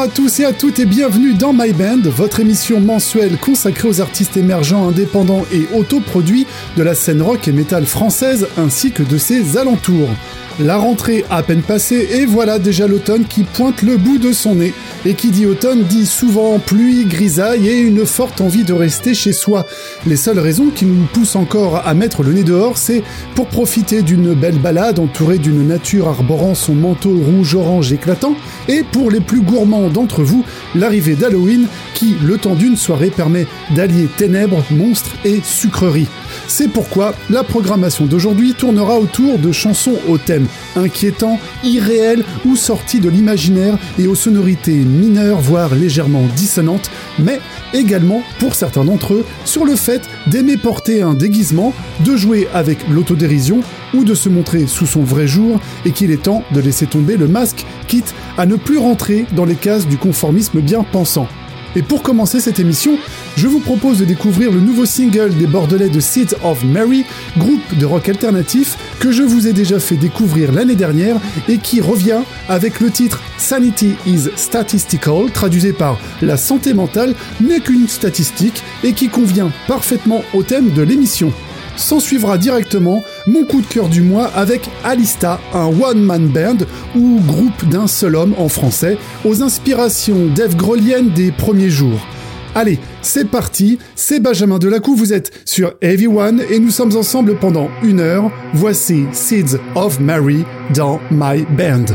Bonjour à tous et à toutes et bienvenue dans My Band, votre émission mensuelle consacrée aux artistes émergents, indépendants et autoproduits de la scène rock et métal française ainsi que de ses alentours. La rentrée à peine passée et voilà déjà l'automne qui pointe le bout de son nez. Et qui dit automne dit souvent pluie, grisaille et une forte envie de rester chez soi. Les seules raisons qui nous poussent encore à mettre le nez dehors, c'est pour profiter d'une belle balade entourée d'une nature arborant son manteau rouge-orange éclatant, et pour les plus gourmands d'entre vous, l'arrivée d'Halloween qui, le temps d'une soirée, permet d'allier ténèbres, monstres et sucreries. C'est pourquoi la programmation d'aujourd'hui tournera autour de chansons au thème inquiétant, irréel ou sorties de l'imaginaire et aux sonorités mineures voire légèrement dissonantes, mais également pour certains d'entre eux sur le fait d'aimer porter un déguisement, de jouer avec l'autodérision ou de se montrer sous son vrai jour et qu'il est temps de laisser tomber le masque, quitte à ne plus rentrer dans les cases du conformisme bien pensant. Et pour commencer cette émission, je vous propose de découvrir le nouveau single des Bordelais de Seeds of Mary, groupe de rock alternatif que je vous ai déjà fait découvrir l'année dernière et qui revient avec le titre Sanity is Statistical, traduisé par La santé mentale n'est qu'une statistique et qui convient parfaitement au thème de l'émission. S'en suivra directement mon coup de cœur du mois avec Alista, un one-man band ou groupe d'un seul homme en français, aux inspirations Dave Grolienne des premiers jours. Allez, c'est parti, c'est Benjamin Delacou, vous êtes sur Heavy One et nous sommes ensemble pendant une heure. Voici Seeds of Mary dans My Band.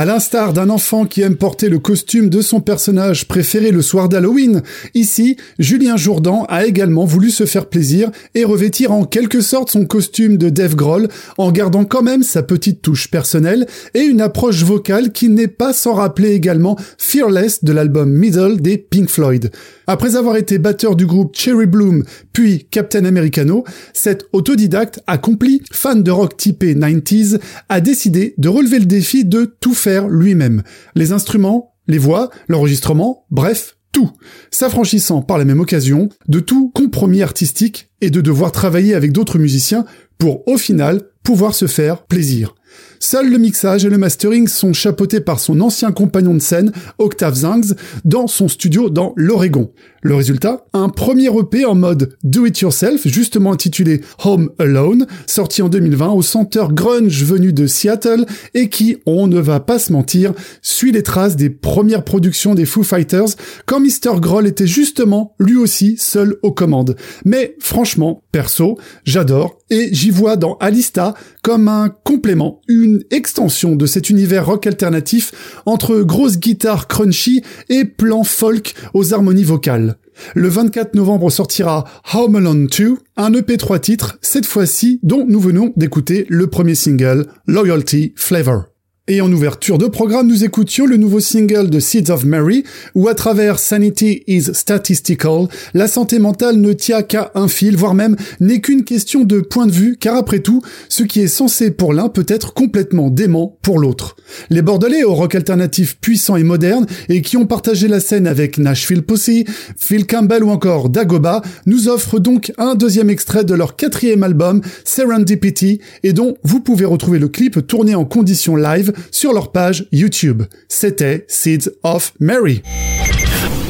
À l'instar d'un enfant qui aime porter le costume de son personnage préféré le soir d'Halloween, ici, Julien Jourdan a également voulu se faire plaisir et revêtir en quelque sorte son costume de Dave Grohl en gardant quand même sa petite touche personnelle et une approche vocale qui n'est pas sans rappeler également Fearless de l'album Middle des Pink Floyd. Après avoir été batteur du groupe Cherry Bloom, puis Captain Americano, cet autodidacte accompli, fan de rock typé 90s, a décidé de relever le défi de tout faire lui-même. Les instruments, les voix, l'enregistrement, bref, tout, s'affranchissant par la même occasion de tout compromis artistique et de devoir travailler avec d'autres musiciens pour, au final, pouvoir se faire plaisir. Seul le mixage et le mastering sont chapeautés par son ancien compagnon de scène, Octave Zings, dans son studio dans l'Oregon. Le résultat Un premier EP en mode do it yourself, justement intitulé Home Alone, sorti en 2020 au centre grunge venu de Seattle et qui, on ne va pas se mentir, suit les traces des premières productions des Foo Fighters quand Mr. Grohl était justement lui aussi seul aux commandes. Mais franchement, perso, j'adore et j'y vois dans Alista comme un complément, une extension de cet univers rock alternatif entre grosses guitares crunchy et plans folk aux harmonies vocales. Le 24 novembre sortira Home Alone 2, un EP 3 titres, cette fois-ci dont nous venons d'écouter le premier single, Loyalty Flavor. Et en ouverture de programme, nous écoutions le nouveau single de Seeds of Mary, où à travers Sanity is Statistical, la santé mentale ne tient qu'à un fil, voire même n'est qu'une question de point de vue, car après tout, ce qui est censé pour l'un peut être complètement dément pour l'autre. Les Bordelais au rock alternatif puissant et moderne, et qui ont partagé la scène avec Nashville Pussy, Phil Campbell ou encore Dagoba, nous offrent donc un deuxième extrait de leur quatrième album, Serendipity, et dont vous pouvez retrouver le clip tourné en conditions live sur leur page YouTube. C'était Seeds of Mary.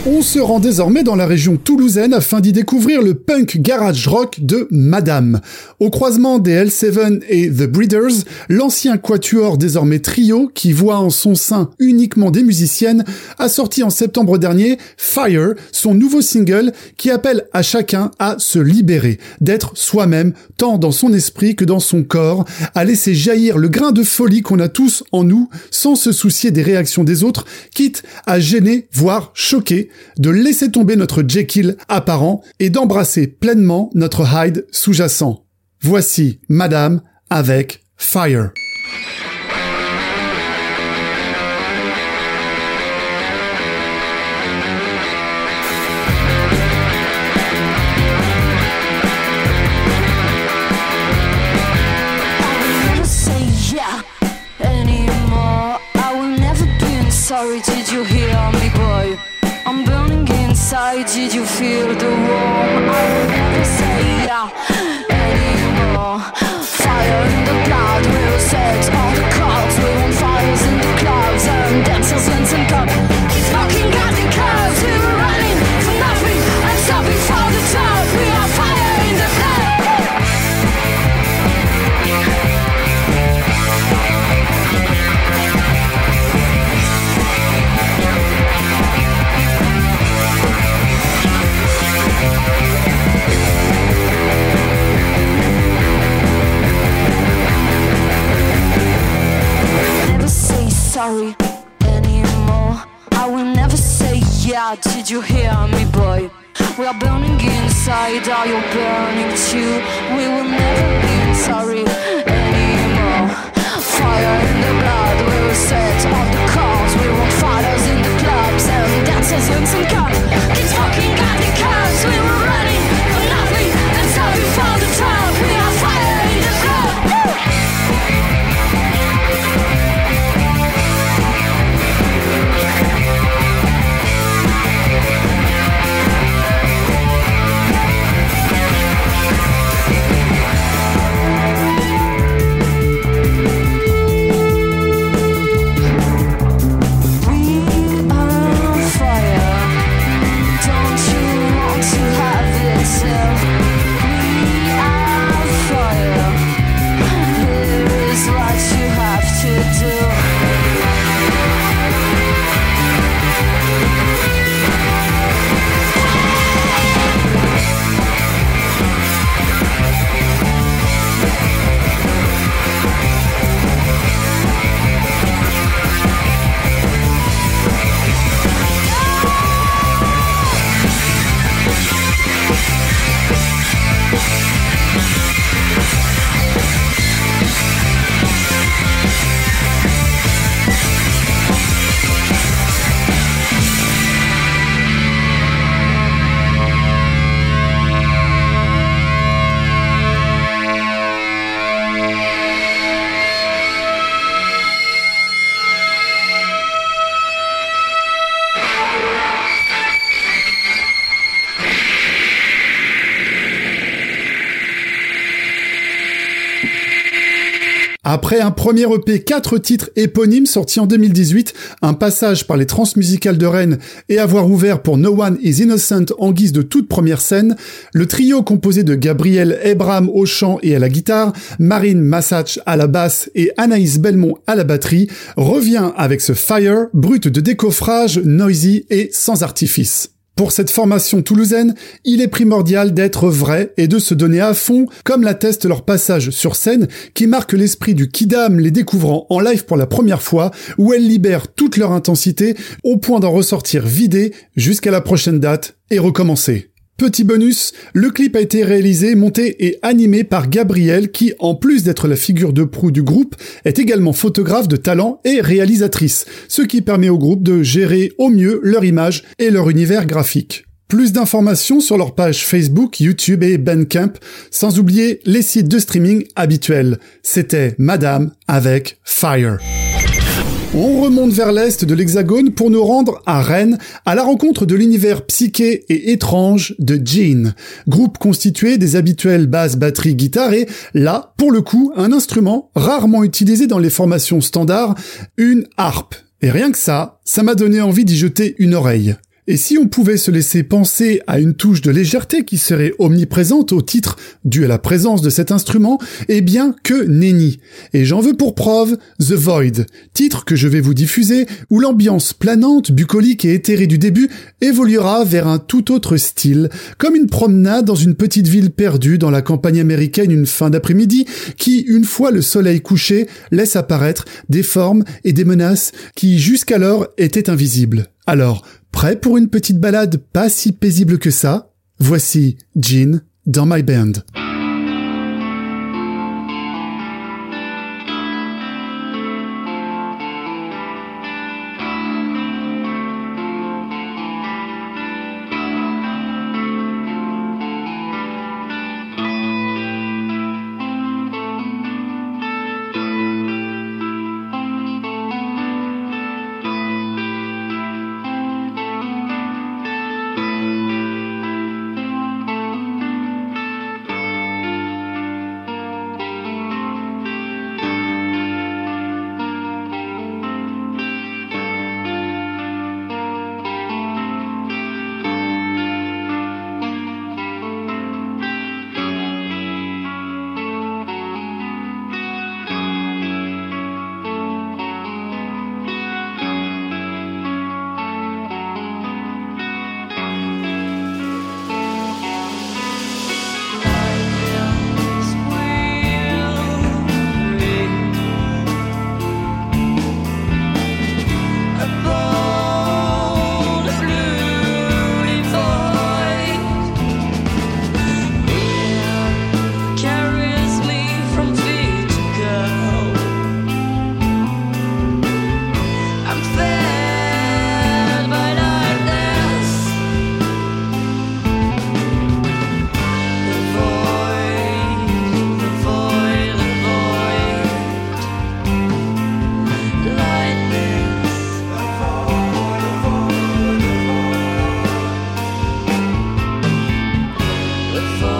On se rend désormais dans la région toulousaine afin d'y découvrir le punk garage rock de Madame. Au croisement des L7 et The Breeders, l'ancien quatuor désormais trio, qui voit en son sein uniquement des musiciennes, a sorti en septembre dernier Fire, son nouveau single qui appelle à chacun à se libérer, d'être soi-même, tant dans son esprit que dans son corps, à laisser jaillir le grain de folie qu'on a tous en nous, sans se soucier des réactions des autres, quitte à gêner, voire choquer, de laisser tomber notre Jekyll apparent et d'embrasser pleinement notre Hyde sous-jacent. Voici Madame avec Fire. Inside, did you feel the warmth? I will never say yeah anymore. Fire sorry anymore. I will never say yeah. Did you hear me, boy? We are burning inside. Are you burning too? We will never be sorry anymore. Fire in the blood. We will set all the cars. We want fighters in the clubs and dancers in some cup. Keep smoking, Après un premier EP, quatre titres éponymes sortis en 2018, un passage par les transmusicales de Rennes et avoir ouvert pour No One is Innocent en guise de toute première scène, le trio composé de Gabriel Ebram au chant et à la guitare, Marine Massach à la basse et Anaïs Belmont à la batterie revient avec ce Fire, brut de décoffrage, noisy et sans artifice. Pour cette formation toulousaine, il est primordial d'être vrai et de se donner à fond, comme l'atteste leur passage sur scène qui marque l'esprit du Kidam les découvrant en live pour la première fois, où elles libèrent toute leur intensité au point d'en ressortir vidées jusqu'à la prochaine date et recommencer. Petit bonus, le clip a été réalisé, monté et animé par Gabrielle qui, en plus d'être la figure de proue du groupe, est également photographe de talent et réalisatrice, ce qui permet au groupe de gérer au mieux leur image et leur univers graphique. Plus d'informations sur leur page Facebook, YouTube et Bandcamp, sans oublier les sites de streaming habituels. C'était Madame avec Fire. On remonte vers l'est de l'Hexagone pour nous rendre à Rennes, à la rencontre de l'univers psyché et étrange de Jean, groupe constitué des habituels basses, batterie, guitare et, là, pour le coup, un instrument rarement utilisé dans les formations standards, une harpe. Et rien que ça, ça m'a donné envie d'y jeter une oreille. Et si on pouvait se laisser penser à une touche de légèreté qui serait omniprésente au titre dû à la présence de cet instrument, eh bien que nenni. Et j'en veux pour preuve The Void, titre que je vais vous diffuser, où l'ambiance planante, bucolique et éthérée du début évoluera vers un tout autre style, comme une promenade dans une petite ville perdue dans la campagne américaine une fin d'après-midi, qui, une fois le soleil couché, laisse apparaître des formes et des menaces qui jusqu'alors étaient invisibles. Alors, Prêt pour une petite balade pas si paisible que ça? Voici Jean dans My Band. before.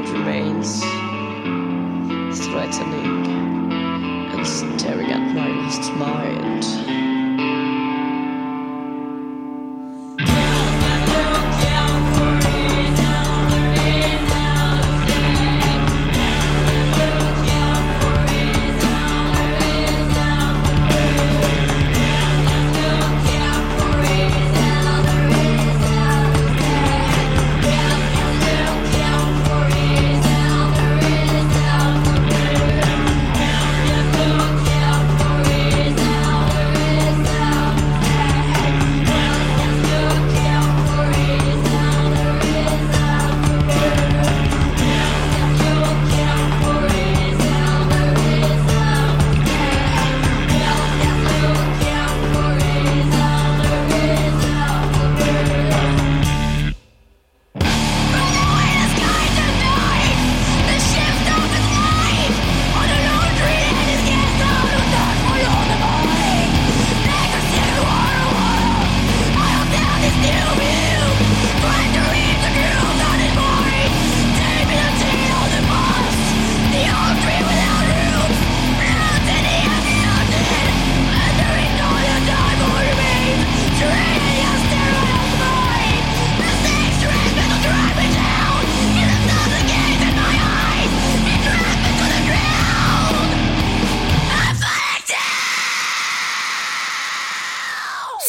Void remains, threatening and staring at my lost mind.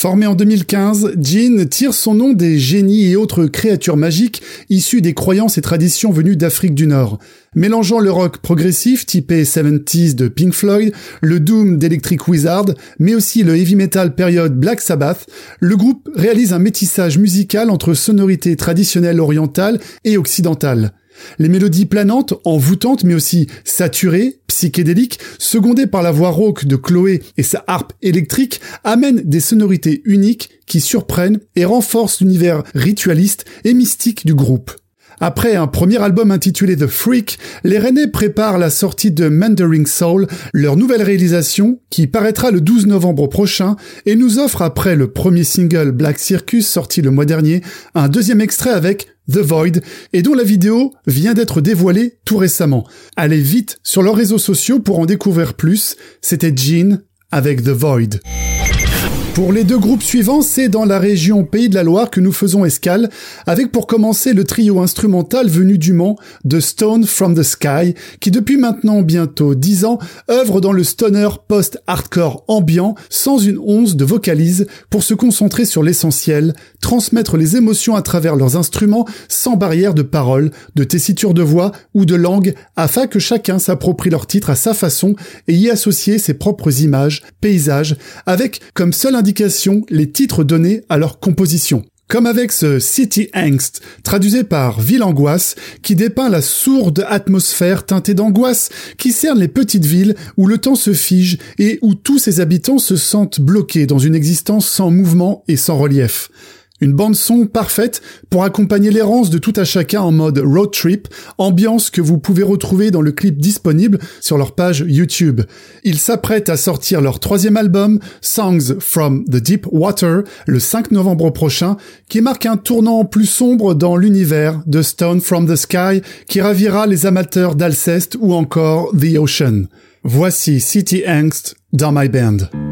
Formé en 2015, Jin tire son nom des génies et autres créatures magiques issues des croyances et traditions venues d'Afrique du Nord. Mélangeant le rock progressif typé 70s de Pink Floyd, le doom d'Electric Wizard, mais aussi le heavy metal période Black Sabbath, le groupe réalise un métissage musical entre sonorités traditionnelles orientales et occidentales. Les mélodies planantes, envoûtantes mais aussi saturées, psychédéliques, secondées par la voix rauque de Chloé et sa harpe électrique, amènent des sonorités uniques qui surprennent et renforcent l'univers ritualiste et mystique du groupe. Après un premier album intitulé The Freak, les Rennais préparent la sortie de Mandering Soul, leur nouvelle réalisation qui paraîtra le 12 novembre prochain et nous offre après le premier single Black Circus sorti le mois dernier, un deuxième extrait avec The Void, et dont la vidéo vient d'être dévoilée tout récemment. Allez vite sur leurs réseaux sociaux pour en découvrir plus. C'était Jean avec The Void. Pour les deux groupes suivants, c'est dans la région Pays de la Loire que nous faisons escale, avec pour commencer le trio instrumental venu du Mans de Stone from the Sky, qui depuis maintenant bientôt dix ans œuvre dans le stoner post-hardcore ambiant sans une once de vocalise pour se concentrer sur l'essentiel, transmettre les émotions à travers leurs instruments sans barrière de parole, de tessiture de voix ou de langue, afin que chacun s'approprie leur titre à sa façon et y associer ses propres images, paysages, avec comme seul indication les titres donnés à leur composition. Comme avec ce City Angst, traduisé par Ville Angoisse, qui dépeint la sourde atmosphère teintée d'angoisse qui cerne les petites villes où le temps se fige et où tous ses habitants se sentent bloqués dans une existence sans mouvement et sans relief. Une bande son parfaite pour accompagner l'errance de tout à chacun en mode road trip, ambiance que vous pouvez retrouver dans le clip disponible sur leur page YouTube. Ils s'apprêtent à sortir leur troisième album, Songs from the Deep Water, le 5 novembre prochain, qui marque un tournant plus sombre dans l'univers de Stone from the Sky, qui ravira les amateurs d'Alceste ou encore The Ocean. Voici City Angst dans My Band.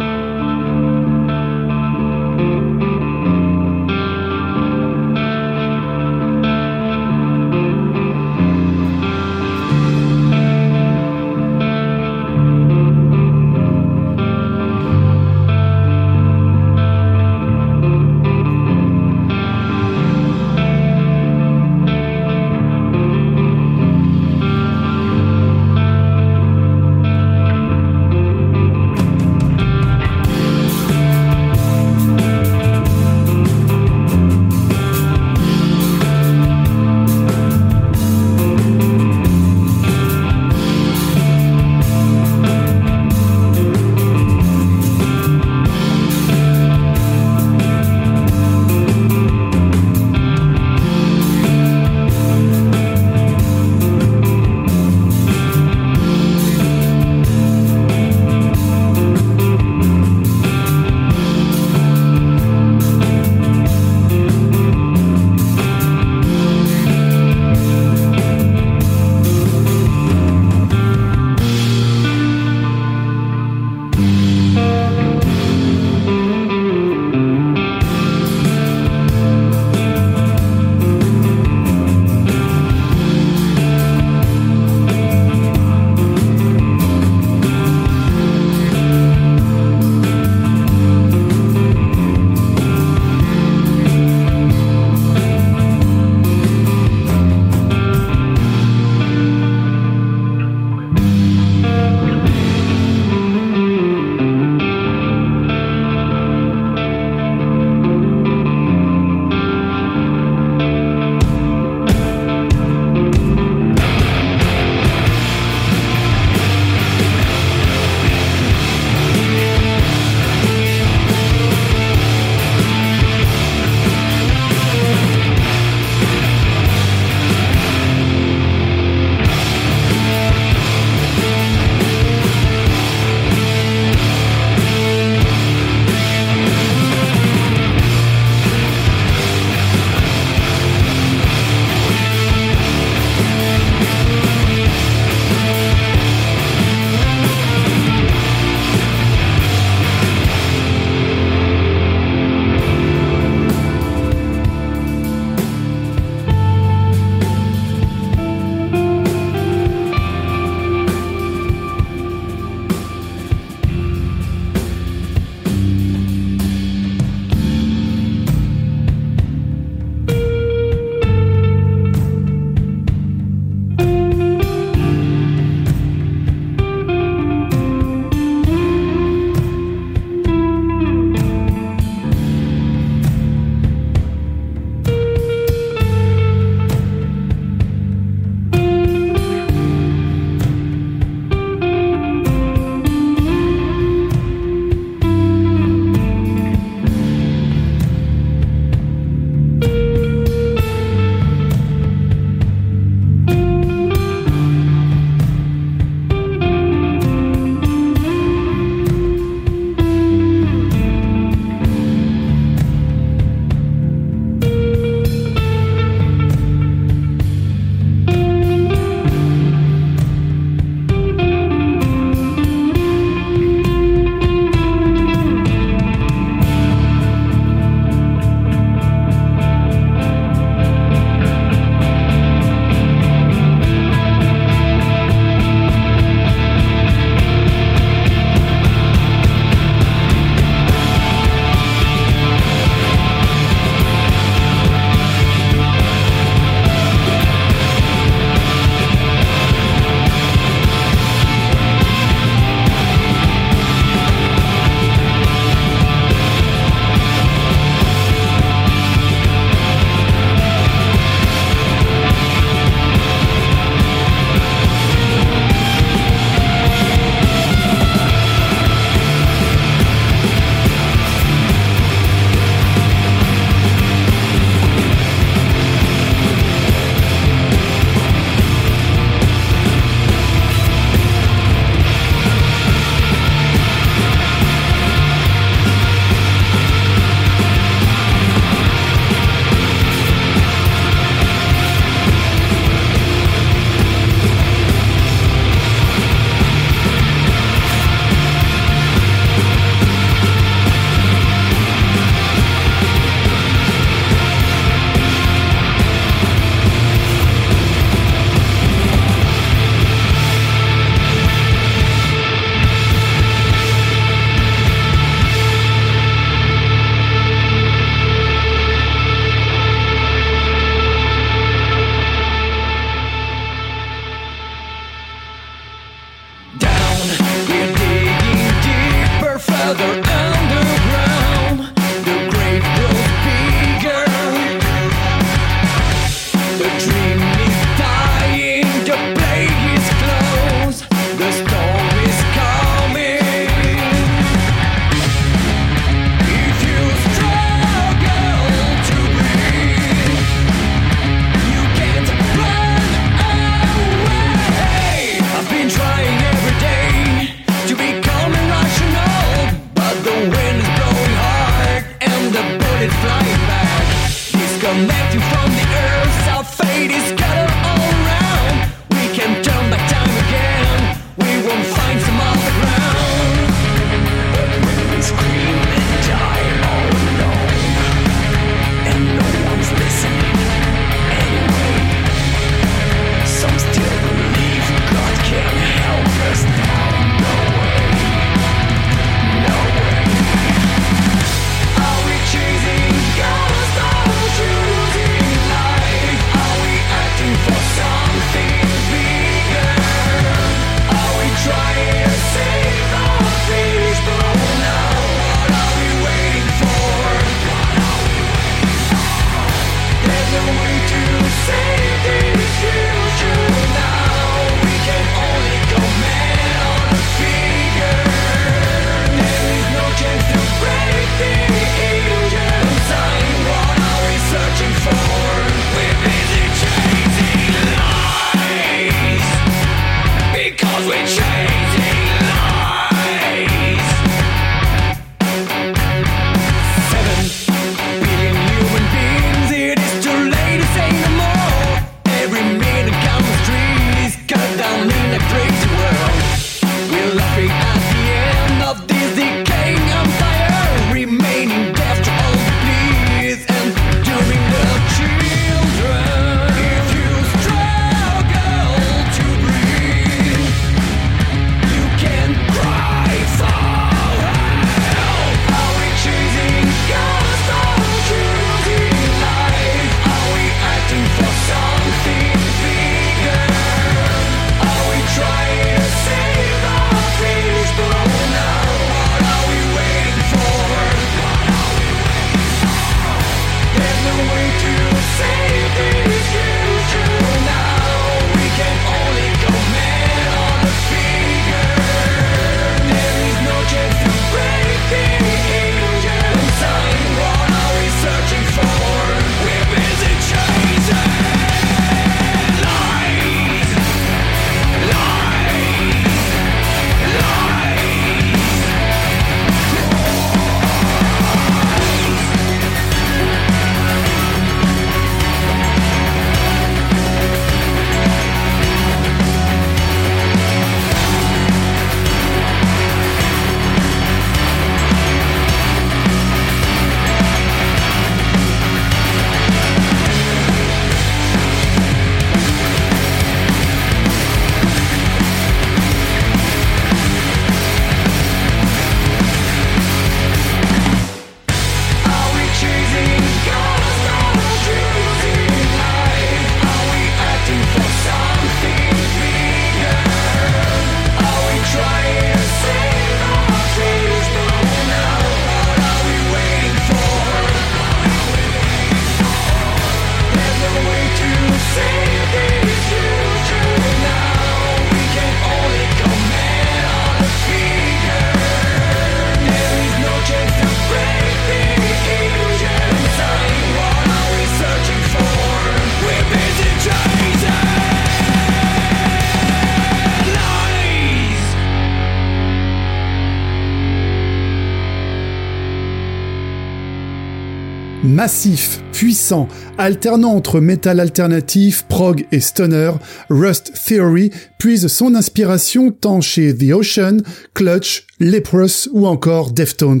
Massif, puissant, alternant entre métal alternatif, prog et stoner, Rust Theory puise son inspiration tant chez The Ocean, Clutch, Leprous ou encore Deftones.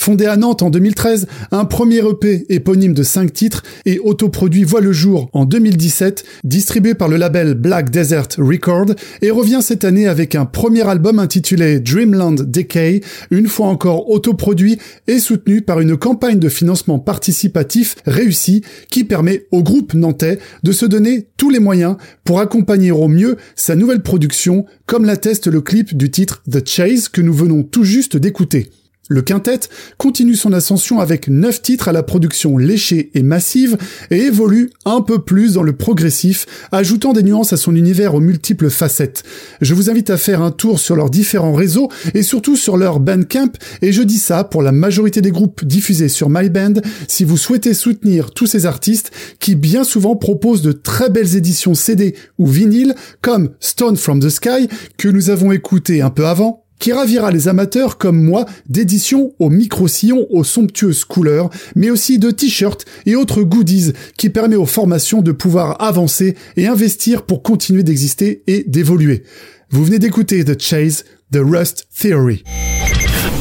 Fondé à Nantes en 2013, un premier EP éponyme de 5 titres et autoproduit voit le jour en 2017, distribué par le label Black Desert Record, et revient cette année avec un premier album intitulé Dreamland Decay, une fois encore autoproduit et soutenu par une campagne de financement participatif réussie qui permet au groupe nantais de se donner tous les moyens pour accompagner au mieux sa nouvelle production, comme l'atteste le clip du titre The Chase que nous venons tout juste d'écouter. Le quintet continue son ascension avec 9 titres à la production léchée et massive et évolue un peu plus dans le progressif, ajoutant des nuances à son univers aux multiples facettes. Je vous invite à faire un tour sur leurs différents réseaux et surtout sur leur Bandcamp et je dis ça pour la majorité des groupes diffusés sur MyBand si vous souhaitez soutenir tous ces artistes qui bien souvent proposent de très belles éditions CD ou vinyle comme Stone from the Sky que nous avons écouté un peu avant qui ravira les amateurs comme moi d'éditions au micro-sillon aux somptueuses couleurs, mais aussi de t-shirts et autres goodies qui permet aux formations de pouvoir avancer et investir pour continuer d'exister et d'évoluer. Vous venez d'écouter The Chase, The Rust Theory.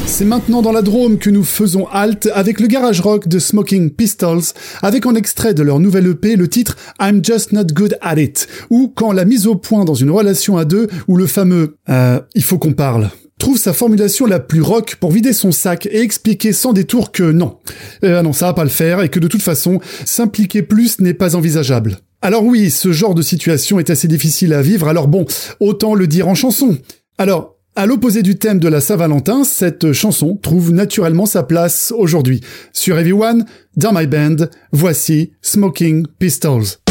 C'est maintenant dans la Drôme que nous faisons halte avec le garage rock de Smoking Pistols, avec en extrait de leur nouvelle EP le titre I'm Just Not Good At It, ou quand la mise au point dans une relation à deux, ou le fameux euh, il faut qu'on parle trouve sa formulation la plus rock pour vider son sac et expliquer sans détour que non, euh, non, ça va pas le faire et que de toute façon, s'impliquer plus n'est pas envisageable. Alors oui, ce genre de situation est assez difficile à vivre, alors bon, autant le dire en chanson. Alors, à l'opposé du thème de la Saint-Valentin, cette chanson trouve naturellement sa place aujourd'hui. Sur Everyone, dans My Band, voici Smoking Pistols.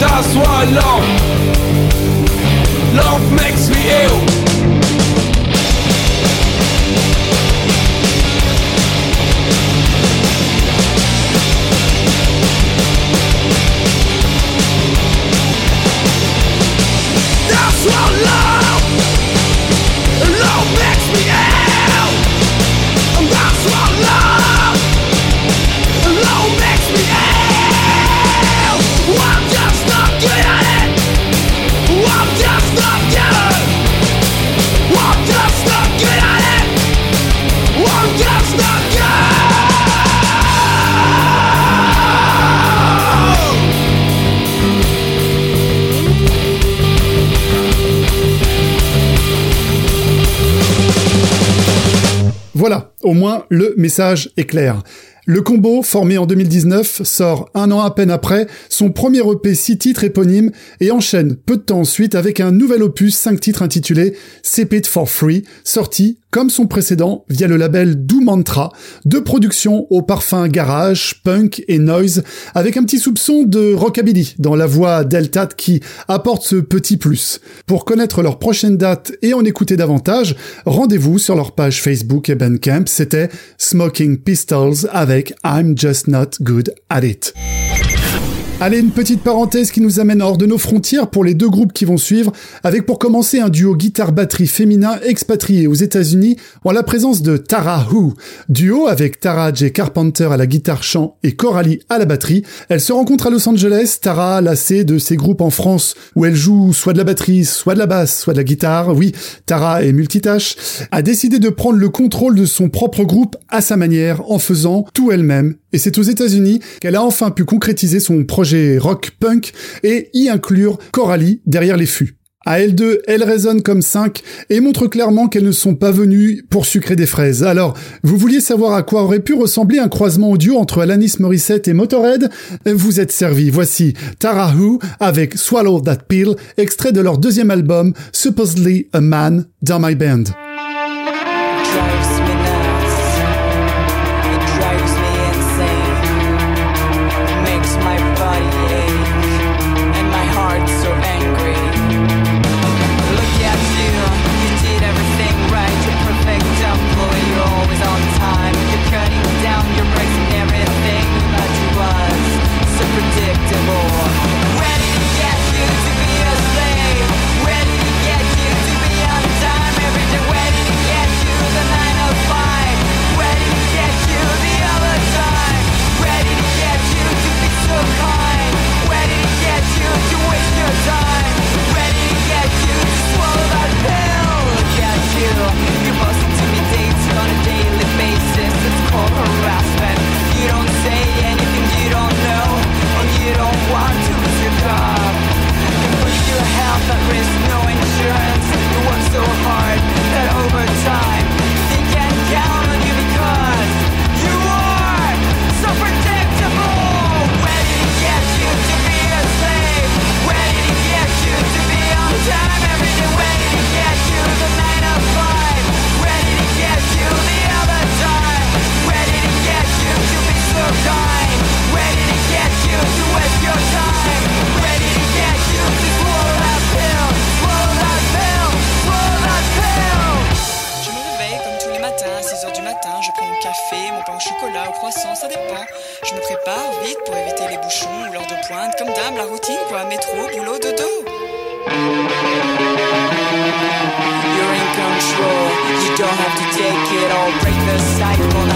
That's why love. Love makes me ill. Au moins le message est clair. Le combo, formé en 2019, sort un an à peine après son premier EP 6 titres éponyme et enchaîne peu de temps ensuite avec un nouvel opus 5 titres intitulé Sip It For Free, sorti, comme son précédent, via le label Do Mantra, de production au parfum garage, punk et noise, avec un petit soupçon de rockabilly dans la voix Delta qui apporte ce petit plus. Pour connaître leur prochaine date et en écouter davantage, rendez-vous sur leur page Facebook et Bandcamp, c'était Smoking Pistols avec I'm Just Not Good at It. Allez, une petite parenthèse qui nous amène hors de nos frontières pour les deux groupes qui vont suivre, avec pour commencer un duo guitare-batterie féminin expatrié aux États-Unis en la présence de Tara Who. Duo avec Tara J. Carpenter à la guitare chant et Coralie à la batterie. Elle se rencontre à Los Angeles, Tara, lassée de ses groupes en France où elle joue soit de la batterie, soit de la basse, soit de la guitare. Oui, Tara est multitâche. A décidé de prendre le contrôle de son propre groupe à sa manière en faisant tout elle-même. Et c'est aux États-Unis qu'elle a enfin pu concrétiser son projet rock punk et y inclure Coralie derrière les fûts. À L2, elle résonne comme 5 et montre clairement qu'elles ne sont pas venues pour sucrer des fraises. Alors, vous vouliez savoir à quoi aurait pu ressembler un croisement audio entre Alanis Morissette et Motorhead? Vous êtes servi. Voici Tara Who avec Swallow That Pill, extrait de leur deuxième album Supposedly a Man dans My Band. I'll break the cycle.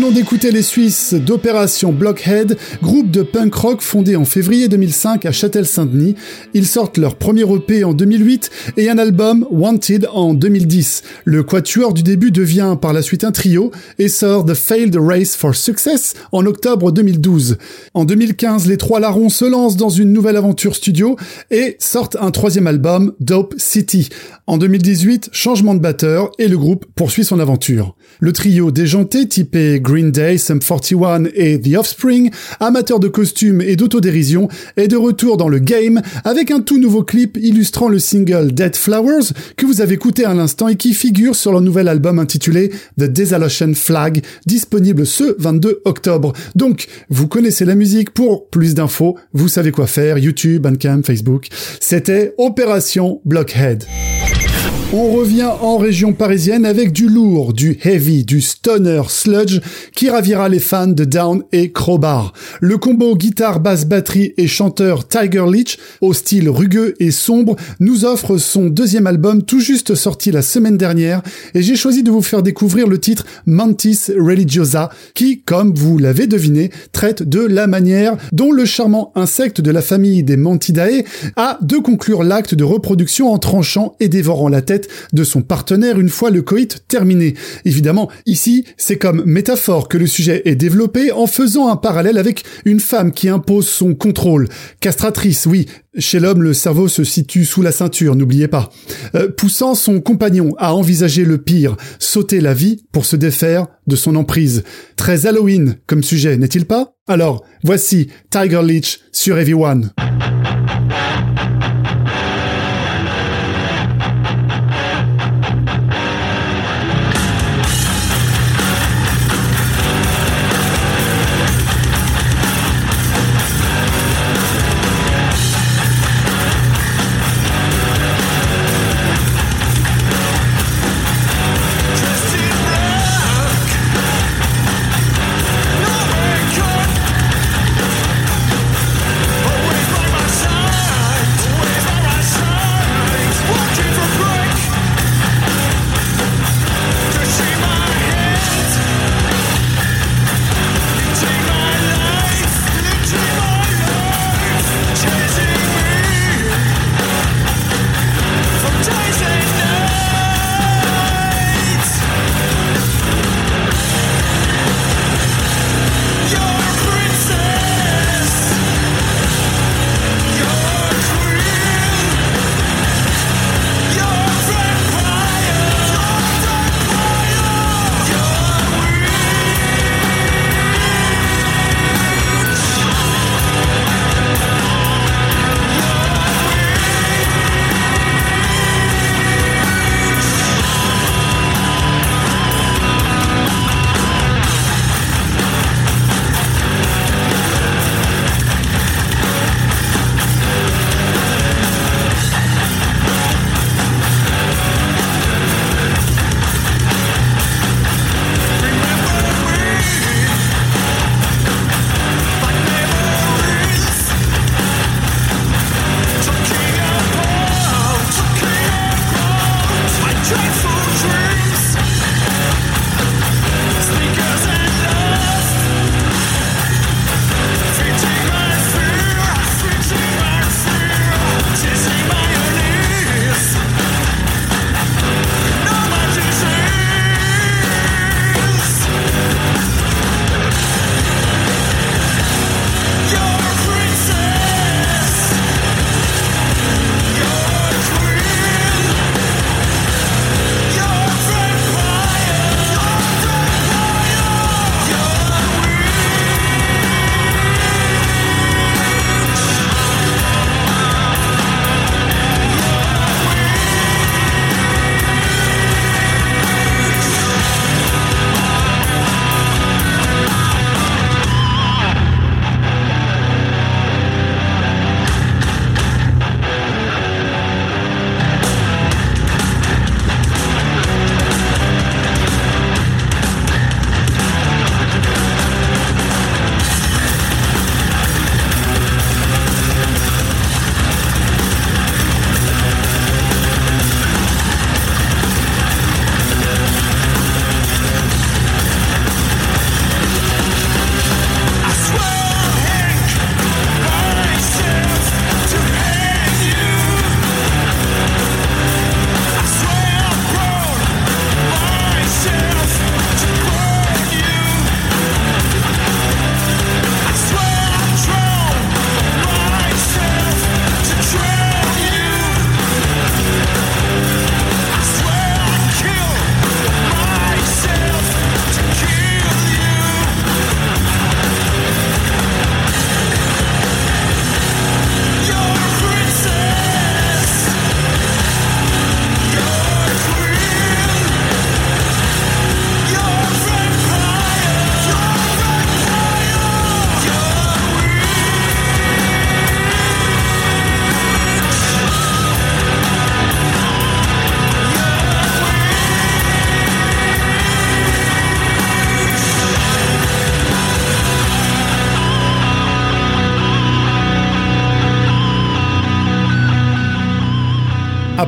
D'écouter les Suisses d'Opération Blockhead, groupe de punk rock fondé en février 2005 à Châtel-Saint-Denis. Ils sortent leur premier EP en 2008 et un album Wanted en 2010. Le quatuor du début devient par la suite un trio et sort The Failed Race for Success en octobre 2012. En 2015, les trois larrons se lancent dans une nouvelle aventure studio et sortent un troisième album, Dope City. En 2018, changement de batteur et le groupe poursuit son aventure. Le trio déjanté typé Green Day, Sum 41 et The Offspring, amateur de costumes et d'autodérision, est de retour dans le game avec un tout nouveau clip illustrant le single Dead Flowers que vous avez écouté à l'instant et qui figure sur leur nouvel album intitulé The Desolation Flag, disponible ce 22 octobre. Donc, vous connaissez la musique, pour plus d'infos, vous savez quoi faire, YouTube, Bandcamp, Facebook. C'était Opération Blockhead. On revient en région parisienne avec du lourd, du heavy, du stoner sludge qui ravira les fans de Down et Crowbar. Le combo guitare, basse, batterie et chanteur Tiger Leech, au style rugueux et sombre, nous offre son deuxième album tout juste sorti la semaine dernière et j'ai choisi de vous faire découvrir le titre Mantis Religiosa qui, comme vous l'avez deviné, traite de la manière dont le charmant insecte de la famille des Mantidae a de conclure l'acte de reproduction en tranchant et dévorant la tête de son partenaire une fois le coït terminé. Évidemment, ici, c'est comme métaphore que le sujet est développé en faisant un parallèle avec une femme qui impose son contrôle. Castratrice, oui, chez l'homme, le cerveau se situe sous la ceinture, n'oubliez pas. Euh, poussant son compagnon à envisager le pire, sauter la vie pour se défaire de son emprise. Très Halloween comme sujet, n'est-il pas? Alors, voici Tiger Leech sur Everyone.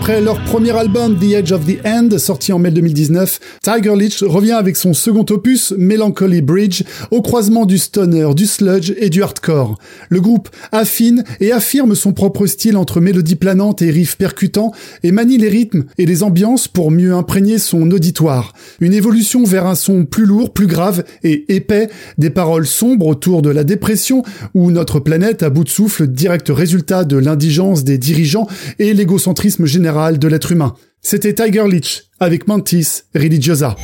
Après leur premier album The Edge of the End, sorti en mai 2019, Tiger Leech revient avec son second opus, Melancholy Bridge, au croisement du stoner, du sludge et du hardcore. Le groupe affine et affirme son propre style entre mélodies planantes et riffs percutants et manie les rythmes et les ambiances pour mieux imprégner son auditoire. Une évolution vers un son plus lourd, plus grave et épais, des paroles sombres autour de la dépression où notre planète à bout de souffle, direct résultat de l'indigence des dirigeants et l'égocentrisme général de l'être humain. C'était Tiger Leech avec Mantis Religiosa.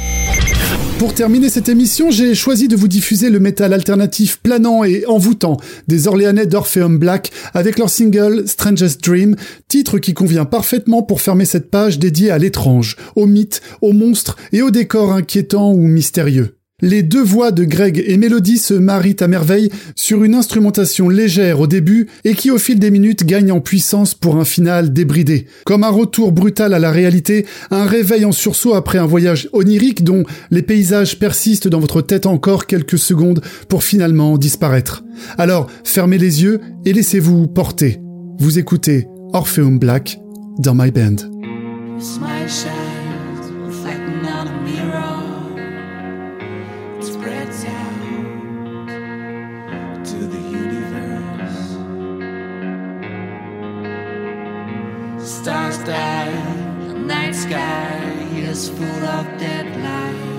Pour terminer cette émission, j'ai choisi de vous diffuser le métal alternatif planant et envoûtant des Orléanais d'Orpheum Black avec leur single Strangest Dream, titre qui convient parfaitement pour fermer cette page dédiée à l'étrange, au mythe, aux monstres et aux décors inquiétants ou mystérieux. Les deux voix de Greg et Melody se marient à merveille sur une instrumentation légère au début et qui au fil des minutes gagne en puissance pour un final débridé. Comme un retour brutal à la réalité, un réveil en sursaut après un voyage onirique dont les paysages persistent dans votre tête encore quelques secondes pour finalement disparaître. Alors, fermez les yeux et laissez-vous porter. Vous écoutez Orpheum Black dans My Band. The night sky is full of dead lights,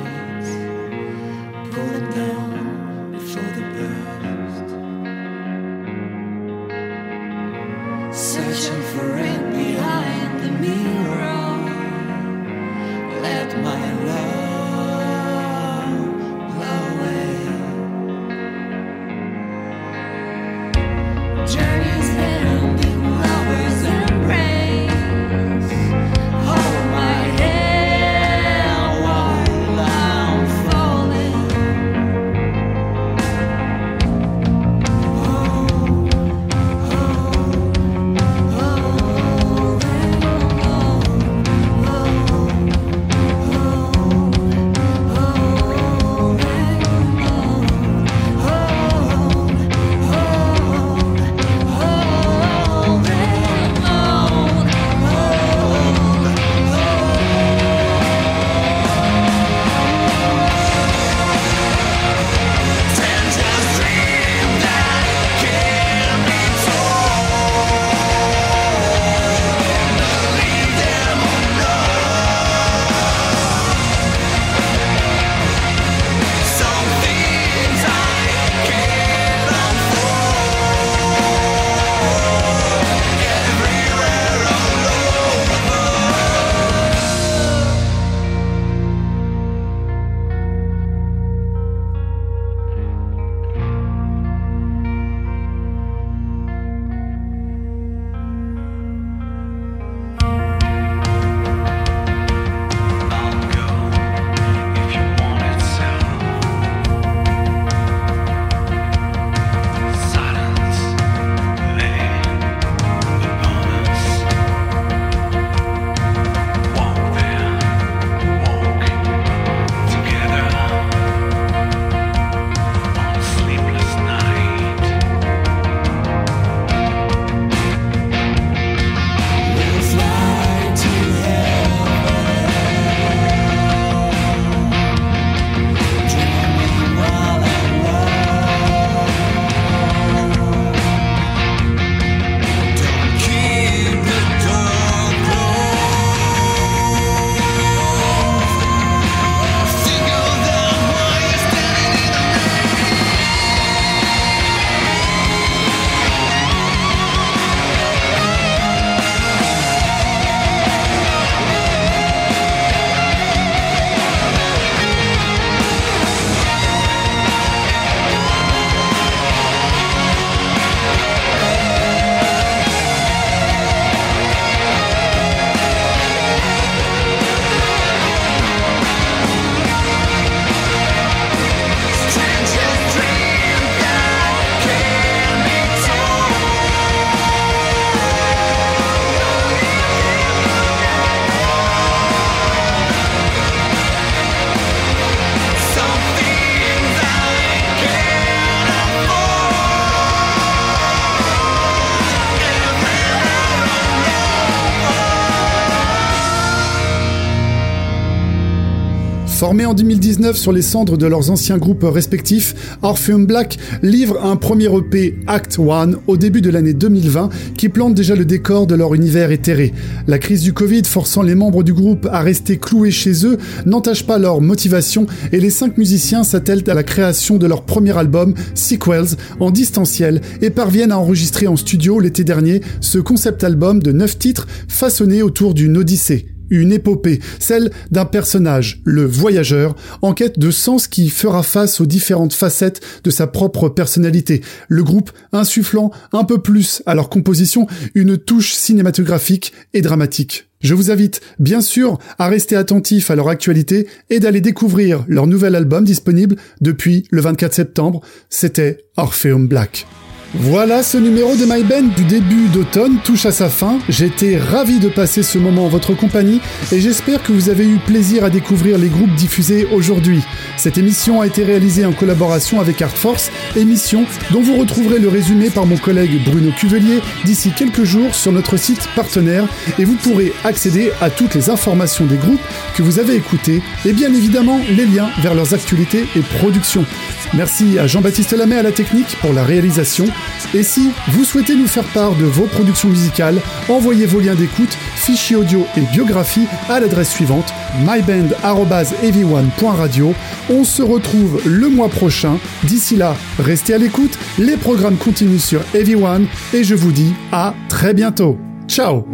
Formés en 2019 sur les cendres de leurs anciens groupes respectifs, Orpheum Black livre un premier EP Act One au début de l'année 2020 qui plante déjà le décor de leur univers éthéré. La crise du Covid forçant les membres du groupe à rester cloués chez eux n'entache pas leur motivation et les cinq musiciens s'attellent à la création de leur premier album, Sequels, en distanciel et parviennent à enregistrer en studio l'été dernier ce concept album de neuf titres façonné autour d'une odyssée une épopée, celle d'un personnage, le voyageur, en quête de sens qui fera face aux différentes facettes de sa propre personnalité, le groupe insufflant un peu plus à leur composition une touche cinématographique et dramatique. Je vous invite bien sûr à rester attentif à leur actualité et d'aller découvrir leur nouvel album disponible depuis le 24 septembre, c'était Orpheum Black. Voilà, ce numéro de My Band du début d'automne touche à sa fin. J'étais ravi de passer ce moment en votre compagnie et j'espère que vous avez eu plaisir à découvrir les groupes diffusés aujourd'hui. Cette émission a été réalisée en collaboration avec Art Force, émission dont vous retrouverez le résumé par mon collègue Bruno Cuvelier d'ici quelques jours sur notre site partenaire et vous pourrez accéder à toutes les informations des groupes que vous avez écoutés et bien évidemment les liens vers leurs actualités et productions. Merci à Jean-Baptiste Lamé à la technique pour la réalisation. Et si vous souhaitez nous faire part de vos productions musicales, envoyez vos liens d'écoute, fichiers audio et biographie à l'adresse suivante myband.ev1.radio. On se retrouve le mois prochain. D'ici là, restez à l'écoute, les programmes continuent sur Ev1 et je vous dis à très bientôt. Ciao